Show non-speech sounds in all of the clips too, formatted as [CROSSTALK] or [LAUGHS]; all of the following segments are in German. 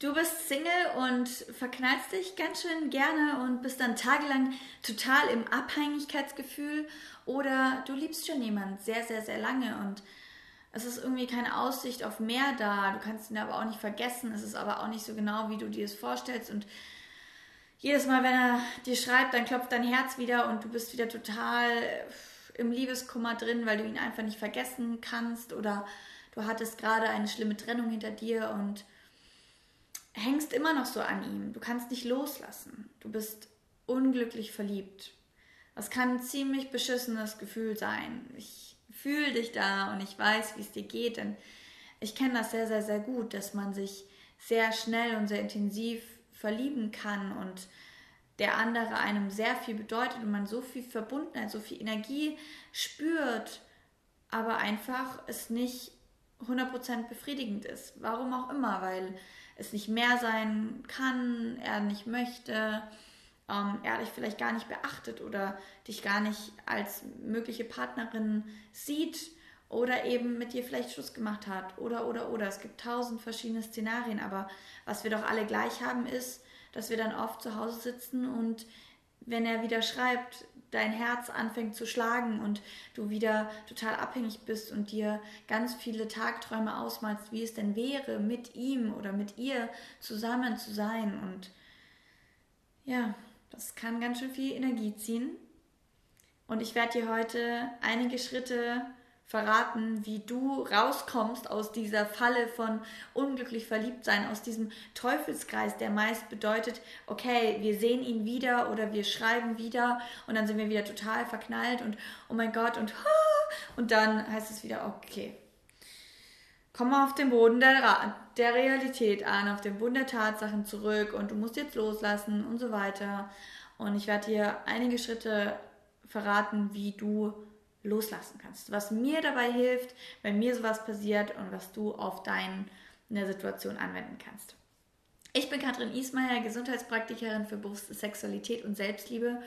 Du bist Single und verknallst dich ganz schön gerne und bist dann tagelang total im Abhängigkeitsgefühl oder du liebst schon jemanden sehr, sehr, sehr lange und es ist irgendwie keine Aussicht auf mehr da. Du kannst ihn aber auch nicht vergessen. Es ist aber auch nicht so genau, wie du dir es vorstellst und jedes Mal, wenn er dir schreibt, dann klopft dein Herz wieder und du bist wieder total im Liebeskummer drin, weil du ihn einfach nicht vergessen kannst oder du hattest gerade eine schlimme Trennung hinter dir und hängst immer noch so an ihm. Du kannst nicht loslassen. Du bist unglücklich verliebt. Das kann ein ziemlich beschissenes Gefühl sein. Ich fühle dich da und ich weiß, wie es dir geht, denn ich kenne das sehr, sehr, sehr gut, dass man sich sehr schnell und sehr intensiv verlieben kann und der andere einem sehr viel bedeutet und man so viel Verbundenheit, so viel Energie spürt, aber einfach es nicht 100% befriedigend ist. Warum auch immer, weil es nicht mehr sein kann, er nicht möchte, ähm, er dich vielleicht gar nicht beachtet oder dich gar nicht als mögliche Partnerin sieht oder eben mit dir vielleicht Schluss gemacht hat oder oder oder. Es gibt tausend verschiedene Szenarien, aber was wir doch alle gleich haben ist, dass wir dann oft zu Hause sitzen und wenn er wieder schreibt, dein Herz anfängt zu schlagen und du wieder total abhängig bist und dir ganz viele Tagträume ausmalst, wie es denn wäre, mit ihm oder mit ihr zusammen zu sein. Und ja, das kann ganz schön viel Energie ziehen. Und ich werde dir heute einige Schritte verraten, wie du rauskommst aus dieser Falle von unglücklich verliebt sein, aus diesem Teufelskreis, der meist bedeutet, okay, wir sehen ihn wieder oder wir schreiben wieder und dann sind wir wieder total verknallt und oh mein Gott und und dann heißt es wieder, okay, komm mal auf den Boden der, der Realität an, auf den Boden der Tatsachen zurück und du musst jetzt loslassen und so weiter. Und ich werde dir einige Schritte verraten, wie du loslassen kannst. Was mir dabei hilft, wenn mir sowas passiert und was du auf deine Situation anwenden kannst. Ich bin Katrin Ismaier, Gesundheitspraktikerin für bewusste Sexualität und Selbstliebe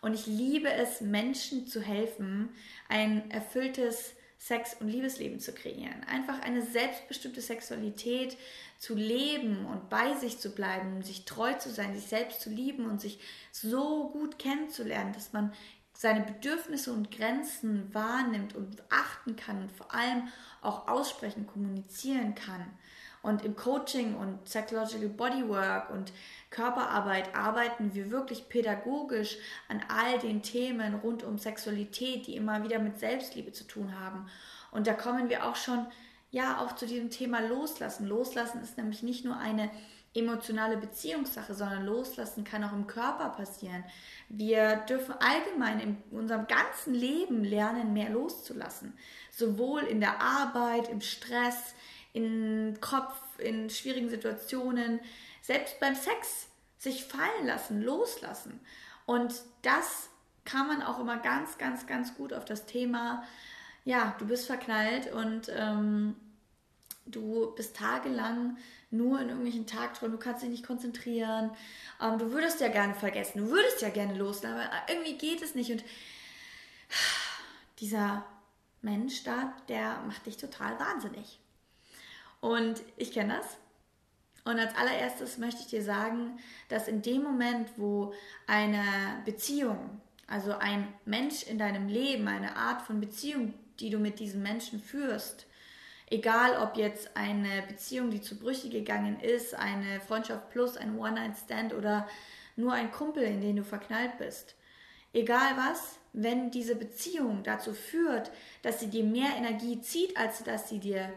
und ich liebe es, Menschen zu helfen, ein erfülltes Sex- und Liebesleben zu kreieren. Einfach eine selbstbestimmte Sexualität zu leben und bei sich zu bleiben, sich treu zu sein, sich selbst zu lieben und sich so gut kennenzulernen, dass man seine Bedürfnisse und Grenzen wahrnimmt und achten kann und vor allem auch aussprechen, kommunizieren kann. Und im Coaching und Psychological Bodywork und Körperarbeit arbeiten wir wirklich pädagogisch an all den Themen rund um Sexualität, die immer wieder mit Selbstliebe zu tun haben. Und da kommen wir auch schon, ja, auch zu diesem Thema Loslassen. Loslassen ist nämlich nicht nur eine emotionale Beziehungssache, sondern loslassen kann auch im Körper passieren. Wir dürfen allgemein in unserem ganzen Leben lernen, mehr loszulassen. Sowohl in der Arbeit, im Stress, im Kopf, in schwierigen Situationen, selbst beim Sex sich fallen lassen, loslassen. Und das kann man auch immer ganz, ganz, ganz gut auf das Thema, ja, du bist verknallt und ähm, du bist tagelang nur in irgendwelchen Tagträumen, du kannst dich nicht konzentrieren, ähm, du würdest ja gerne vergessen, du würdest ja gerne loslassen, aber irgendwie geht es nicht und dieser Mensch da, der macht dich total wahnsinnig. Und ich kenne das. Und als allererstes möchte ich dir sagen, dass in dem Moment, wo eine Beziehung, also ein Mensch in deinem Leben, eine Art von Beziehung, die du mit diesem Menschen führst, Egal ob jetzt eine Beziehung, die zu Brüche gegangen ist, eine Freundschaft plus, ein One-Night-Stand oder nur ein Kumpel, in den du verknallt bist. Egal was, wenn diese Beziehung dazu führt, dass sie dir mehr Energie zieht, als dass sie dir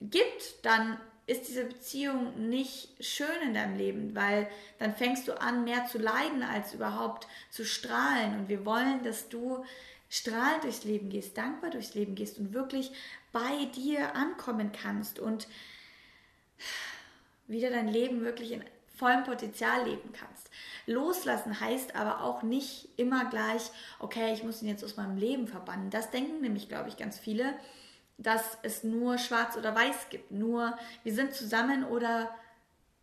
gibt, dann ist diese Beziehung nicht schön in deinem Leben, weil dann fängst du an, mehr zu leiden, als überhaupt zu strahlen. Und wir wollen, dass du strahlend durchs Leben gehst, dankbar durchs Leben gehst und wirklich bei dir ankommen kannst und wieder dein Leben wirklich in vollem Potenzial leben kannst. Loslassen heißt aber auch nicht immer gleich, okay, ich muss ihn jetzt aus meinem Leben verbannen. Das denken nämlich, glaube ich, ganz viele, dass es nur schwarz oder weiß gibt. Nur wir sind zusammen oder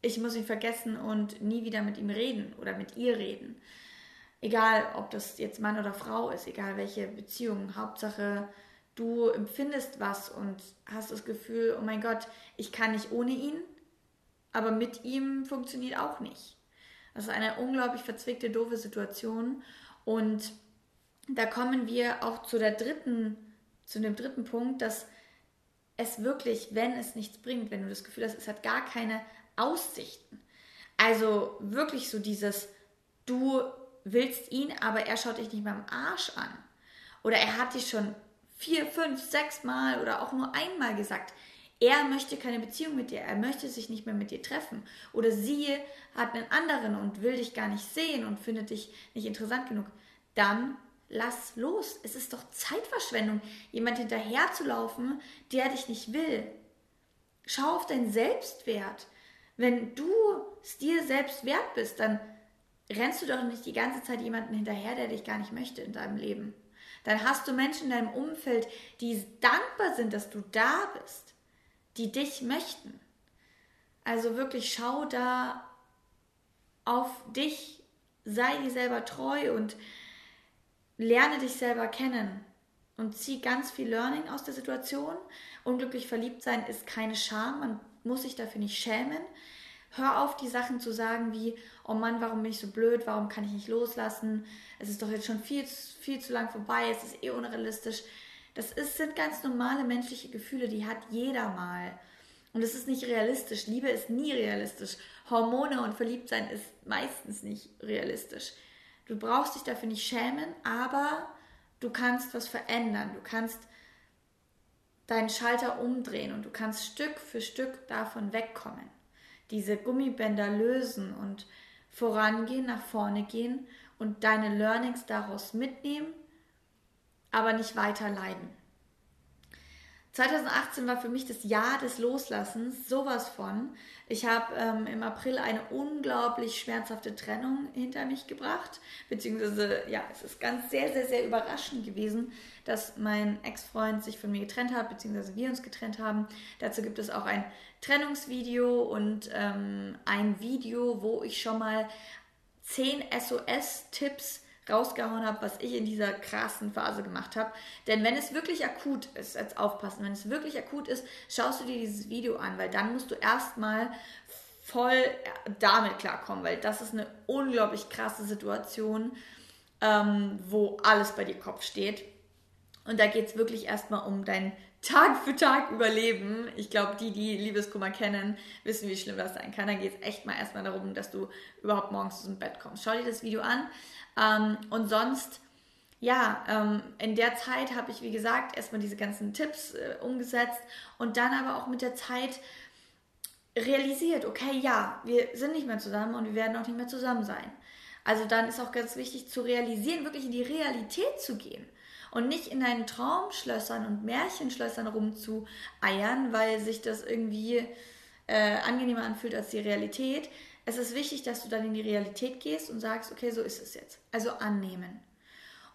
ich muss ihn vergessen und nie wieder mit ihm reden oder mit ihr reden. Egal, ob das jetzt Mann oder Frau ist, egal welche Beziehung, Hauptsache du empfindest was und hast das Gefühl, oh mein Gott, ich kann nicht ohne ihn. aber mit ihm funktioniert auch nicht. Das ist eine unglaublich verzwickte, doofe Situation. Und da kommen wir auch zu der dritten, zu dem dritten Punkt, dass es wirklich, wenn es nichts bringt, wenn du das Gefühl hast, es hat gar keine Aussichten. Also wirklich so dieses, du willst ihn, aber er schaut dich nicht beim Arsch an. Oder er hat dich schon vier, fünf, sechs Mal oder auch nur einmal gesagt, er möchte keine Beziehung mit dir, er möchte sich nicht mehr mit dir treffen. Oder sie hat einen anderen und will dich gar nicht sehen und findet dich nicht interessant genug. Dann lass los. Es ist doch Zeitverschwendung, jemand hinterherzulaufen, der dich nicht will. Schau auf deinen Selbstwert. Wenn du es dir selbst wert bist, dann rennst du doch nicht die ganze Zeit jemanden hinterher, der dich gar nicht möchte in deinem Leben. Dann hast du Menschen in deinem Umfeld, die dankbar sind, dass du da bist, die dich möchten. Also wirklich schau da auf dich, sei dir selber treu und lerne dich selber kennen und zieh ganz viel Learning aus der Situation. Unglücklich verliebt sein ist keine Scham, man muss sich dafür nicht schämen. Hör auf, die Sachen zu sagen wie, oh Mann, warum bin ich so blöd, warum kann ich nicht loslassen, es ist doch jetzt schon viel, viel zu lang vorbei, es ist eh unrealistisch. Das ist, sind ganz normale menschliche Gefühle, die hat jeder mal. Und es ist nicht realistisch. Liebe ist nie realistisch. Hormone und Verliebtsein ist meistens nicht realistisch. Du brauchst dich dafür nicht schämen, aber du kannst was verändern. Du kannst deinen Schalter umdrehen und du kannst Stück für Stück davon wegkommen. Diese Gummibänder lösen und vorangehen, nach vorne gehen und deine Learnings daraus mitnehmen, aber nicht weiter leiden. 2018 war für mich das Jahr des Loslassens, sowas von. Ich habe ähm, im April eine unglaublich schmerzhafte Trennung hinter mich gebracht, beziehungsweise ja, es ist ganz sehr, sehr, sehr überraschend gewesen, dass mein Ex-Freund sich von mir getrennt hat, beziehungsweise wir uns getrennt haben. Dazu gibt es auch ein Trennungsvideo und ähm, ein Video, wo ich schon mal 10 SOS-Tipps rausgehauen habe, was ich in dieser krassen Phase gemacht habe. Denn wenn es wirklich akut ist, jetzt aufpassen, wenn es wirklich akut ist, schaust du dir dieses Video an, weil dann musst du erstmal voll damit klarkommen, weil das ist eine unglaublich krasse Situation, ähm, wo alles bei dir Kopf steht. Und da geht es wirklich erstmal um dein Tag für Tag überleben. Ich glaube, die, die Liebeskummer kennen, wissen, wie schlimm das sein kann. Da geht es echt mal erstmal darum, dass du überhaupt morgens dem Bett kommst. Schau dir das Video an. Ähm, und sonst, ja, ähm, in der Zeit habe ich, wie gesagt, erstmal diese ganzen Tipps äh, umgesetzt und dann aber auch mit der Zeit realisiert, okay, ja, wir sind nicht mehr zusammen und wir werden auch nicht mehr zusammen sein. Also dann ist auch ganz wichtig zu realisieren, wirklich in die Realität zu gehen und nicht in deinen Traumschlössern und Märchenschlössern rumzueiern, weil sich das irgendwie äh, angenehmer anfühlt als die Realität. Es ist wichtig, dass du dann in die Realität gehst und sagst, okay, so ist es jetzt. Also annehmen.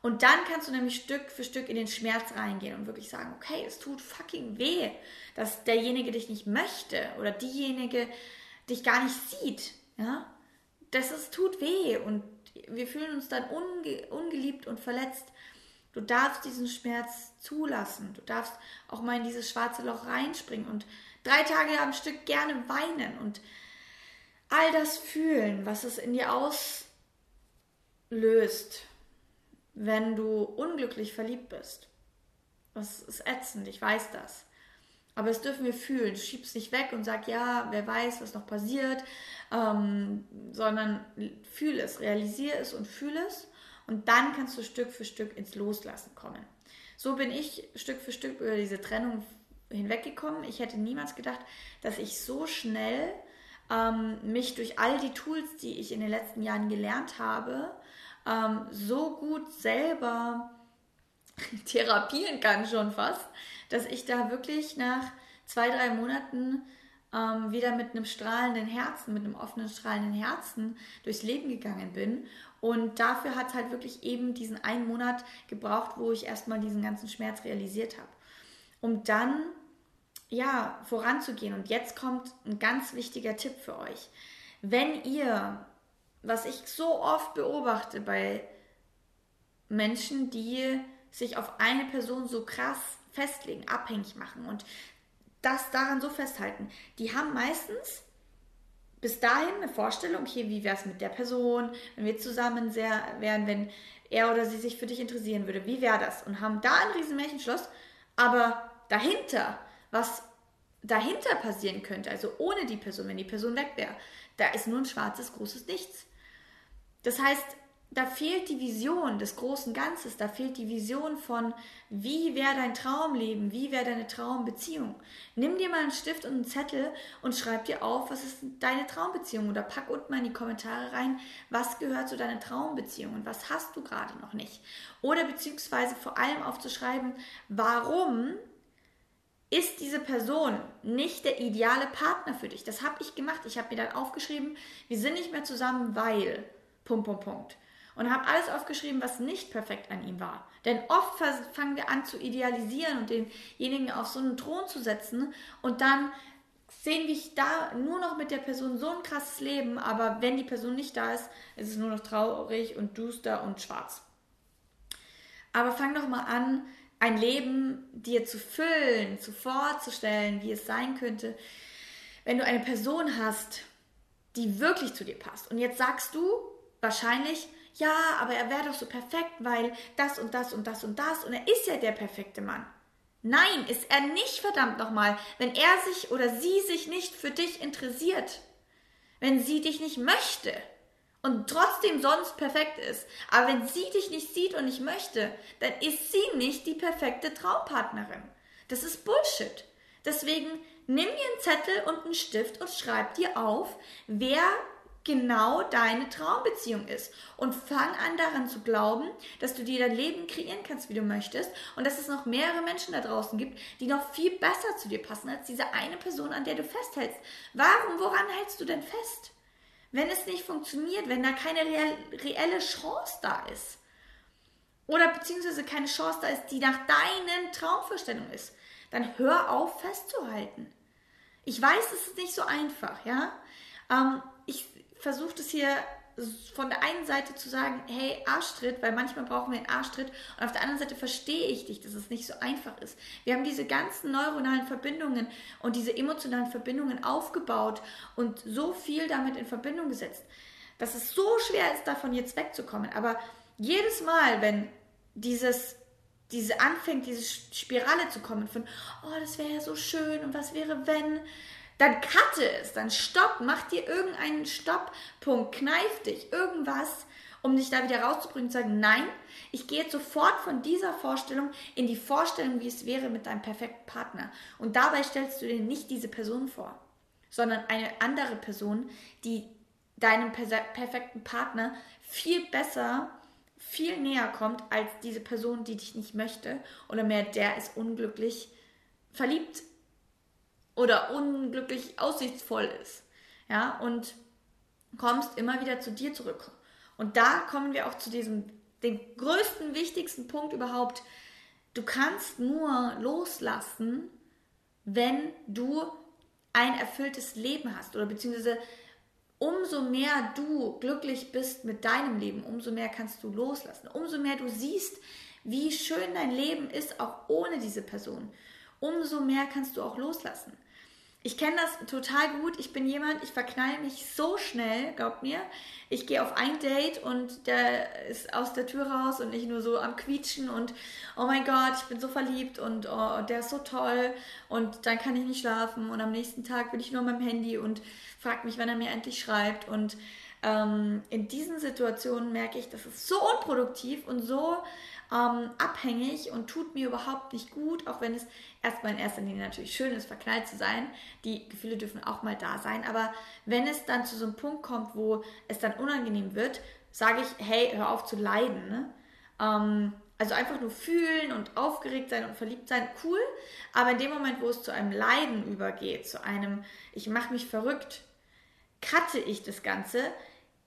Und dann kannst du nämlich Stück für Stück in den Schmerz reingehen und wirklich sagen, okay, es tut fucking weh, dass derjenige dich nicht möchte oder diejenige dich gar nicht sieht. Ja? Das ist, tut weh und wir fühlen uns dann unge ungeliebt und verletzt. Du darfst diesen Schmerz zulassen. Du darfst auch mal in dieses schwarze Loch reinspringen und drei Tage am Stück gerne weinen und all das fühlen, was es in dir auslöst, wenn du unglücklich verliebt bist. Das ist ätzend, ich weiß das. Aber das dürfen wir fühlen. Schieb es nicht weg und sag, ja, wer weiß, was noch passiert, ähm, sondern fühl es, realisiere es und fühle es und dann kannst du Stück für Stück ins Loslassen kommen. So bin ich Stück für Stück über diese Trennung hinweggekommen. Ich hätte niemals gedacht, dass ich so schnell ähm, mich durch all die Tools, die ich in den letzten Jahren gelernt habe, ähm, so gut selber [LAUGHS] therapieren kann schon fast, dass ich da wirklich nach zwei, drei Monaten ähm, wieder mit einem strahlenden Herzen, mit einem offenen, strahlenden Herzen durchs Leben gegangen bin und dafür hat es halt wirklich eben diesen einen Monat gebraucht, wo ich erstmal diesen ganzen Schmerz realisiert habe. Um dann, ja, voranzugehen. Und jetzt kommt ein ganz wichtiger Tipp für euch. Wenn ihr, was ich so oft beobachte bei Menschen, die sich auf eine Person so krass festlegen, abhängig machen und das daran so festhalten, die haben meistens bis dahin eine Vorstellung, okay, wie wäre es mit der Person, wenn wir zusammen sehr, wären, wenn er oder sie sich für dich interessieren würde, wie wäre das? Und haben da ein riesen Märchenschloss, aber dahinter, was dahinter passieren könnte, also ohne die Person, wenn die Person weg wäre, da ist nur ein schwarzes, großes Nichts. Das heißt, da fehlt die Vision des großen Ganzes, da fehlt die Vision von, wie wäre dein Traumleben, wie wäre deine Traumbeziehung. Nimm dir mal einen Stift und einen Zettel und schreib dir auf, was ist deine Traumbeziehung oder pack unten mal in die Kommentare rein, was gehört zu deiner Traumbeziehung und was hast du gerade noch nicht. Oder beziehungsweise vor allem aufzuschreiben, warum ist diese Person nicht der ideale Partner für dich. Das habe ich gemacht. Ich habe mir dann aufgeschrieben, wir sind nicht mehr zusammen, weil. Punkt, Punkt, Punkt und habe alles aufgeschrieben, was nicht perfekt an ihm war. Denn oft fangen wir an zu idealisieren und denjenigen auf so einen Thron zu setzen und dann sehen wir da nur noch mit der Person so ein krasses Leben, aber wenn die Person nicht da ist, ist es nur noch traurig und duster und schwarz. Aber fang doch mal an, ein Leben dir zu füllen, zu vorzustellen, wie es sein könnte, wenn du eine Person hast, die wirklich zu dir passt. Und jetzt sagst du wahrscheinlich, ja, aber er wäre doch so perfekt, weil das und das und das und das und er ist ja der perfekte Mann. Nein, ist er nicht, verdammt nochmal, wenn er sich oder sie sich nicht für dich interessiert, wenn sie dich nicht möchte und trotzdem sonst perfekt ist, aber wenn sie dich nicht sieht und nicht möchte, dann ist sie nicht die perfekte Traumpartnerin. Das ist Bullshit. Deswegen nimm dir einen Zettel und einen Stift und schreib dir auf, wer genau deine Traumbeziehung ist. Und fang an daran zu glauben, dass du dir dein Leben kreieren kannst, wie du möchtest. Und dass es noch mehrere Menschen da draußen gibt, die noch viel besser zu dir passen als diese eine Person, an der du festhältst. Warum, woran hältst du denn fest? Wenn es nicht funktioniert, wenn da keine reelle Chance da ist. Oder beziehungsweise keine Chance da ist, die nach deinen Traumvorstellungen ist, dann hör auf festzuhalten. Ich weiß, es ist nicht so einfach, ja. Ähm, ich versucht es hier von der einen Seite zu sagen, hey, Arschtritt, weil manchmal brauchen wir einen Arschtritt und auf der anderen Seite verstehe ich dich, dass es nicht so einfach ist. Wir haben diese ganzen neuronalen Verbindungen und diese emotionalen Verbindungen aufgebaut und so viel damit in Verbindung gesetzt, dass es so schwer ist, davon jetzt wegzukommen. Aber jedes Mal, wenn dieses diese anfängt, diese Spirale zu kommen von, oh, das wäre ja so schön und was wäre, wenn, dann cutte es, dann stopp, mach dir irgendeinen Stopppunkt, kneif dich, irgendwas, um dich da wieder rauszubringen und zu sagen, nein, ich gehe jetzt sofort von dieser Vorstellung in die Vorstellung, wie es wäre mit deinem perfekten Partner. Und dabei stellst du dir nicht diese Person vor, sondern eine andere Person, die deinem perfekten Partner viel besser, viel näher kommt als diese Person, die dich nicht möchte oder mehr der ist unglücklich verliebt oder unglücklich aussichtsvoll ist. Ja, und kommst immer wieder zu dir zurück. Und da kommen wir auch zu diesem, den größten, wichtigsten Punkt überhaupt. Du kannst nur loslassen, wenn du ein erfülltes Leben hast oder beziehungsweise umso mehr du glücklich bist mit deinem Leben, umso mehr kannst du loslassen. Umso mehr du siehst, wie schön dein Leben ist, auch ohne diese Person, umso mehr kannst du auch loslassen. Ich kenne das total gut. Ich bin jemand, ich verknall mich so schnell, glaubt mir. Ich gehe auf ein Date und der ist aus der Tür raus und nicht nur so am Quietschen und oh mein Gott, ich bin so verliebt und oh, der ist so toll und dann kann ich nicht schlafen und am nächsten Tag bin ich nur am Handy und fragt mich, wann er mir endlich schreibt und ähm, in diesen Situationen merke ich, das ist so unproduktiv und so ähm, abhängig und tut mir überhaupt nicht gut, auch wenn es erstmal in erster Linie natürlich schön ist, verknallt zu sein. Die Gefühle dürfen auch mal da sein, aber wenn es dann zu so einem Punkt kommt, wo es dann unangenehm wird, sage ich, hey, hör auf zu leiden. Ne? Ähm, also einfach nur fühlen und aufgeregt sein und verliebt sein, cool. Aber in dem Moment, wo es zu einem Leiden übergeht, zu einem, ich mache mich verrückt, cutte ich das Ganze,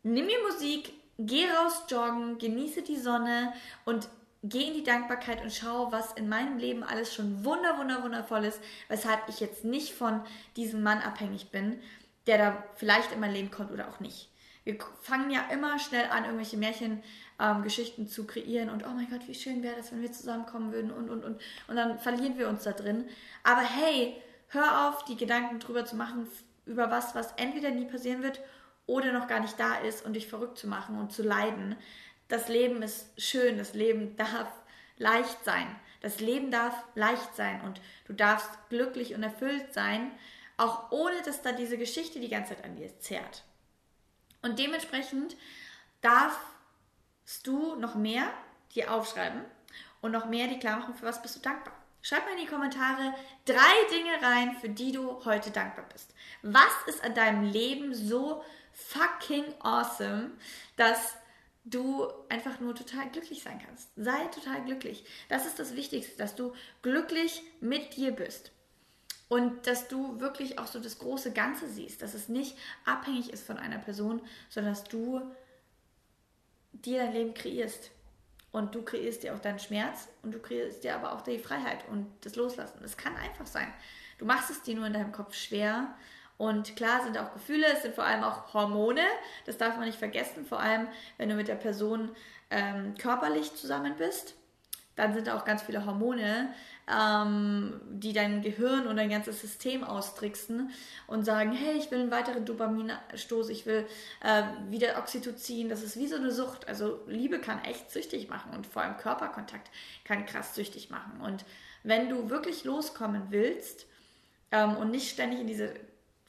nimm mir Musik, geh raus joggen, genieße die Sonne und geh in die Dankbarkeit und schau, was in meinem Leben alles schon wunder, wunder, wundervoll ist, weshalb ich jetzt nicht von diesem Mann abhängig bin, der da vielleicht in mein Leben kommt oder auch nicht. Wir fangen ja immer schnell an, irgendwelche Märchengeschichten ähm, zu kreieren und oh mein Gott, wie schön wäre das, wenn wir zusammenkommen würden und und und und dann verlieren wir uns da drin. Aber hey, hör auf, die Gedanken drüber zu machen, über was, was entweder nie passieren wird oder noch gar nicht da ist und dich verrückt zu machen und zu leiden. Das Leben ist schön, das Leben darf leicht sein. Das Leben darf leicht sein und du darfst glücklich und erfüllt sein, auch ohne dass da diese Geschichte die ganze Zeit an dir zerrt. Und dementsprechend darfst du noch mehr dir aufschreiben und noch mehr die klar machen, für was bist du dankbar. Schreib mal in die Kommentare drei Dinge rein, für die du heute dankbar bist. Was ist an deinem Leben so fucking awesome, dass du einfach nur total glücklich sein kannst. Sei total glücklich. Das ist das Wichtigste, dass du glücklich mit dir bist. Und dass du wirklich auch so das große Ganze siehst, dass es nicht abhängig ist von einer Person, sondern dass du dir dein Leben kreierst. Und du kreierst dir auch deinen Schmerz und du kreierst dir aber auch die Freiheit und das Loslassen. Das kann einfach sein. Du machst es dir nur in deinem Kopf schwer und klar sind auch Gefühle, es sind vor allem auch Hormone, das darf man nicht vergessen, vor allem wenn du mit der Person ähm, körperlich zusammen bist. Dann sind auch ganz viele Hormone, ähm, die dein Gehirn und dein ganzes System austricksen und sagen, hey, ich will einen weiteren Dopaminstoß, ich will äh, wieder Oxytocin. Das ist wie so eine Sucht. Also Liebe kann echt süchtig machen und vor allem Körperkontakt kann krass süchtig machen. Und wenn du wirklich loskommen willst ähm, und nicht ständig in diese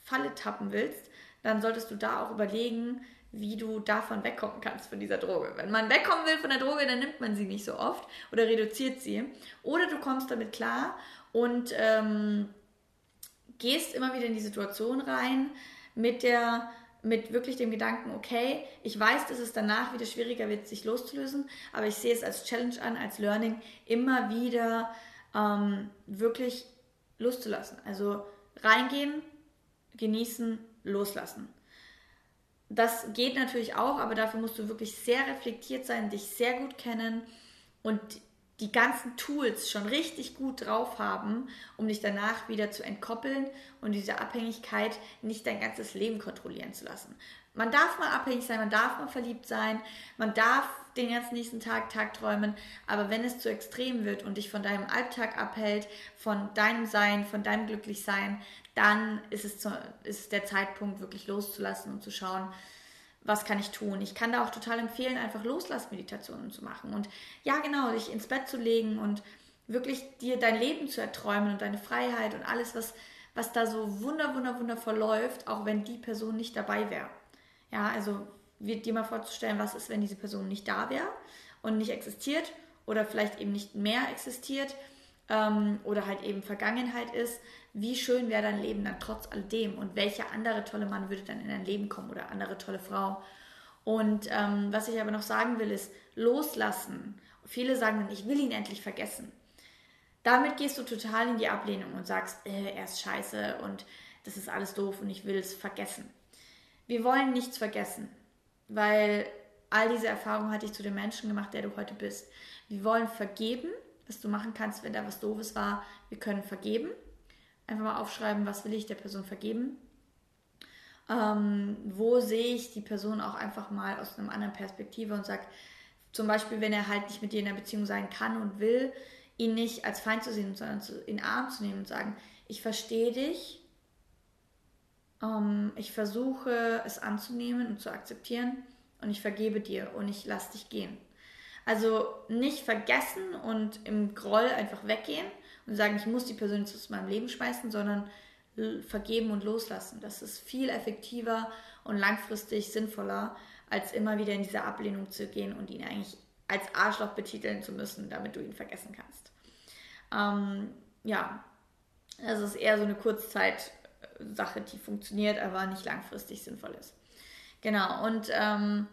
Falle tappen willst, dann solltest du da auch überlegen, wie du davon wegkommen kannst von dieser Droge. Wenn man wegkommen will von der Droge, dann nimmt man sie nicht so oft oder reduziert sie. Oder du kommst damit klar und ähm, gehst immer wieder in die Situation rein mit der mit wirklich dem Gedanken, okay, ich weiß, dass es danach wieder schwieriger wird, sich loszulösen, aber ich sehe es als Challenge an, als Learning, immer wieder ähm, wirklich loszulassen. Also reingehen, genießen, loslassen. Das geht natürlich auch, aber dafür musst du wirklich sehr reflektiert sein, dich sehr gut kennen und die ganzen Tools schon richtig gut drauf haben, um dich danach wieder zu entkoppeln und diese Abhängigkeit nicht dein ganzes Leben kontrollieren zu lassen. Man darf mal abhängig sein, man darf mal verliebt sein, man darf den ganzen nächsten Tag Tag träumen, aber wenn es zu extrem wird und dich von deinem Alltag abhält, von deinem Sein, von deinem Glücklichsein, dann ist es, zu, ist der Zeitpunkt, wirklich loszulassen und zu schauen, was kann ich tun. Ich kann da auch total empfehlen, einfach Loslassmeditationen zu machen und ja, genau, dich ins Bett zu legen und wirklich dir dein Leben zu erträumen und deine Freiheit und alles, was, was da so wunder, wunder, wundervoll läuft, auch wenn die Person nicht dabei wäre. Ja, also dir mal vorzustellen, was ist, wenn diese Person nicht da wäre und nicht existiert oder vielleicht eben nicht mehr existiert ähm, oder halt eben Vergangenheit ist, wie schön wäre dein Leben dann trotz alledem und welcher andere tolle Mann würde dann in dein Leben kommen oder andere tolle Frau. Und ähm, was ich aber noch sagen will, ist loslassen. Viele sagen dann, ich will ihn endlich vergessen. Damit gehst du total in die Ablehnung und sagst, äh, er ist scheiße und das ist alles doof und ich will es vergessen. Wir wollen nichts vergessen, weil all diese Erfahrungen hatte ich zu dem Menschen gemacht, der du heute bist. Wir wollen vergeben, was du machen kannst, wenn da was Doofes war. Wir können vergeben Einfach mal aufschreiben, was will ich der Person vergeben. Ähm, wo sehe ich die Person auch einfach mal aus einer anderen Perspektive und sage, zum Beispiel, wenn er halt nicht mit dir in einer Beziehung sein kann und will, ihn nicht als Feind zu sehen, sondern zu, in Arm zu nehmen und sagen, ich verstehe dich, ähm, ich versuche es anzunehmen und zu akzeptieren und ich vergebe dir und ich lasse dich gehen. Also nicht vergessen und im Groll einfach weggehen, und sagen, ich muss die Person jetzt aus meinem Leben schmeißen, sondern vergeben und loslassen. Das ist viel effektiver und langfristig sinnvoller, als immer wieder in diese Ablehnung zu gehen und ihn eigentlich als Arschloch betiteln zu müssen, damit du ihn vergessen kannst. Ähm, ja, das ist eher so eine Kurzzeit-Sache, die funktioniert, aber nicht langfristig sinnvoll ist. Genau, und ähm,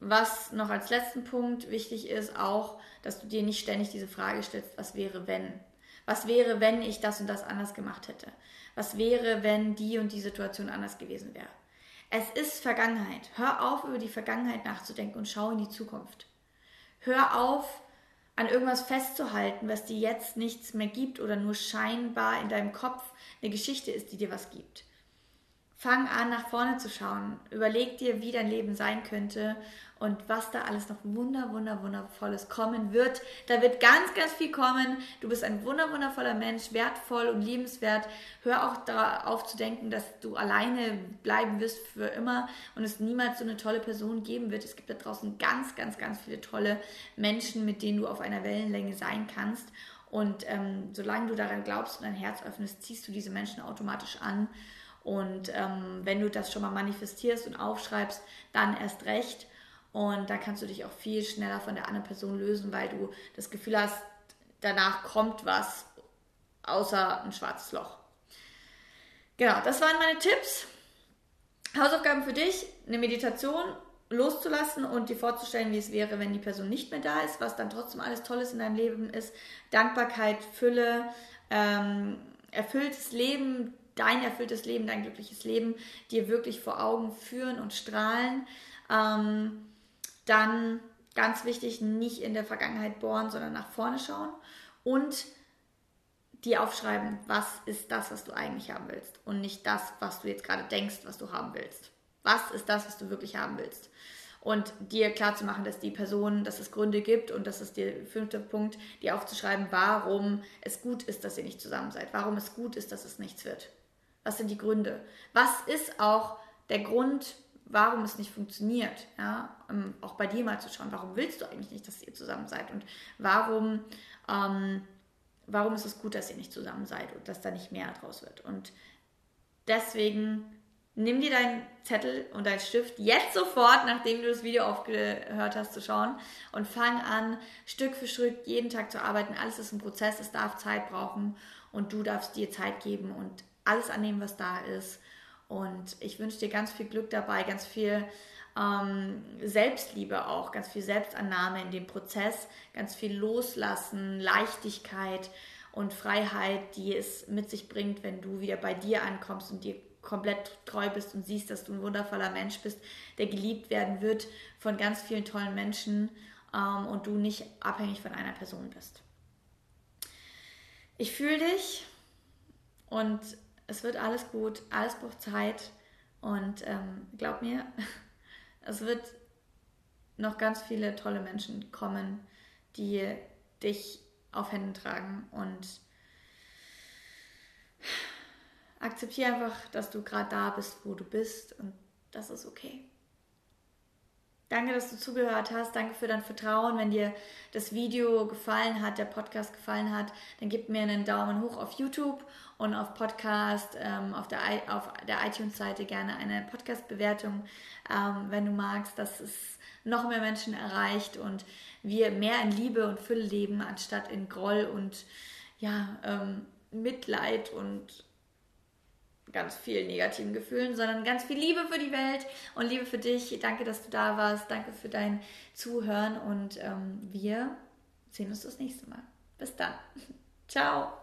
was noch als letzten Punkt wichtig ist, auch, dass du dir nicht ständig diese Frage stellst, was wäre, wenn. Was wäre, wenn ich das und das anders gemacht hätte? Was wäre, wenn die und die Situation anders gewesen wäre? Es ist Vergangenheit. Hör auf, über die Vergangenheit nachzudenken und schau in die Zukunft. Hör auf, an irgendwas festzuhalten, was dir jetzt nichts mehr gibt oder nur scheinbar in deinem Kopf eine Geschichte ist, die dir was gibt. Fang an, nach vorne zu schauen. Überleg dir, wie dein Leben sein könnte und was da alles noch wunder, wunder, wundervolles kommen wird. Da wird ganz, ganz viel kommen. Du bist ein wunder, wundervoller Mensch, wertvoll und liebenswert. Hör auch darauf zu denken, dass du alleine bleiben wirst für immer und es niemals so eine tolle Person geben wird. Es gibt da draußen ganz, ganz, ganz viele tolle Menschen, mit denen du auf einer Wellenlänge sein kannst. Und ähm, solange du daran glaubst und dein Herz öffnest, ziehst du diese Menschen automatisch an. Und ähm, wenn du das schon mal manifestierst und aufschreibst, dann erst recht. Und dann kannst du dich auch viel schneller von der anderen Person lösen, weil du das Gefühl hast, danach kommt was außer ein schwarzes Loch. Genau, das waren meine Tipps. Hausaufgaben für dich, eine Meditation loszulassen und dir vorzustellen, wie es wäre, wenn die Person nicht mehr da ist, was dann trotzdem alles Tolles in deinem Leben ist. Dankbarkeit, Fülle, ähm, erfülltes Leben, dein erfülltes Leben, dein glückliches Leben dir wirklich vor Augen führen und strahlen. Ähm, dann ganz wichtig, nicht in der Vergangenheit bohren, sondern nach vorne schauen und dir aufschreiben, was ist das, was du eigentlich haben willst und nicht das, was du jetzt gerade denkst, was du haben willst. Was ist das, was du wirklich haben willst? Und dir klar zu machen, dass die Person, dass es Gründe gibt und das ist der fünfte Punkt, dir aufzuschreiben, warum es gut ist, dass ihr nicht zusammen seid, warum es gut ist, dass es nichts wird. Was sind die Gründe? Was ist auch der Grund, warum es nicht funktioniert? Ja, um auch bei dir mal zu schauen, warum willst du eigentlich nicht, dass ihr zusammen seid und warum, ähm, warum ist es gut, dass ihr nicht zusammen seid und dass da nicht mehr draus wird? Und deswegen nimm dir deinen Zettel und deinen Stift jetzt sofort, nachdem du das Video aufgehört hast zu schauen und fang an, Stück für Stück jeden Tag zu arbeiten. Alles ist ein Prozess, es darf Zeit brauchen und du darfst dir Zeit geben und alles annehmen, was da ist. Und ich wünsche dir ganz viel Glück dabei, ganz viel ähm, Selbstliebe auch, ganz viel Selbstannahme in dem Prozess, ganz viel Loslassen, Leichtigkeit und Freiheit, die es mit sich bringt, wenn du wieder bei dir ankommst und dir komplett treu bist und siehst, dass du ein wundervoller Mensch bist, der geliebt werden wird von ganz vielen tollen Menschen ähm, und du nicht abhängig von einer Person bist. Ich fühle dich und es wird alles gut, alles braucht Zeit und ähm, glaub mir, [LAUGHS] es wird noch ganz viele tolle Menschen kommen, die dich auf Händen tragen und akzeptiere einfach, dass du gerade da bist, wo du bist und das ist okay. Danke, dass du zugehört hast. Danke für dein Vertrauen. Wenn dir das Video gefallen hat, der Podcast gefallen hat, dann gib mir einen Daumen hoch auf YouTube und auf Podcast, ähm, auf der, auf der iTunes-Seite gerne eine Podcast-Bewertung, ähm, wenn du magst, dass es noch mehr Menschen erreicht und wir mehr in Liebe und Fülle leben, anstatt in Groll und ja, ähm, Mitleid und ganz viel negativen Gefühlen, sondern ganz viel Liebe für die Welt und Liebe für dich. Danke, dass du da warst. Danke für dein Zuhören und ähm, wir sehen uns das nächste Mal. Bis dann. [LAUGHS] Ciao.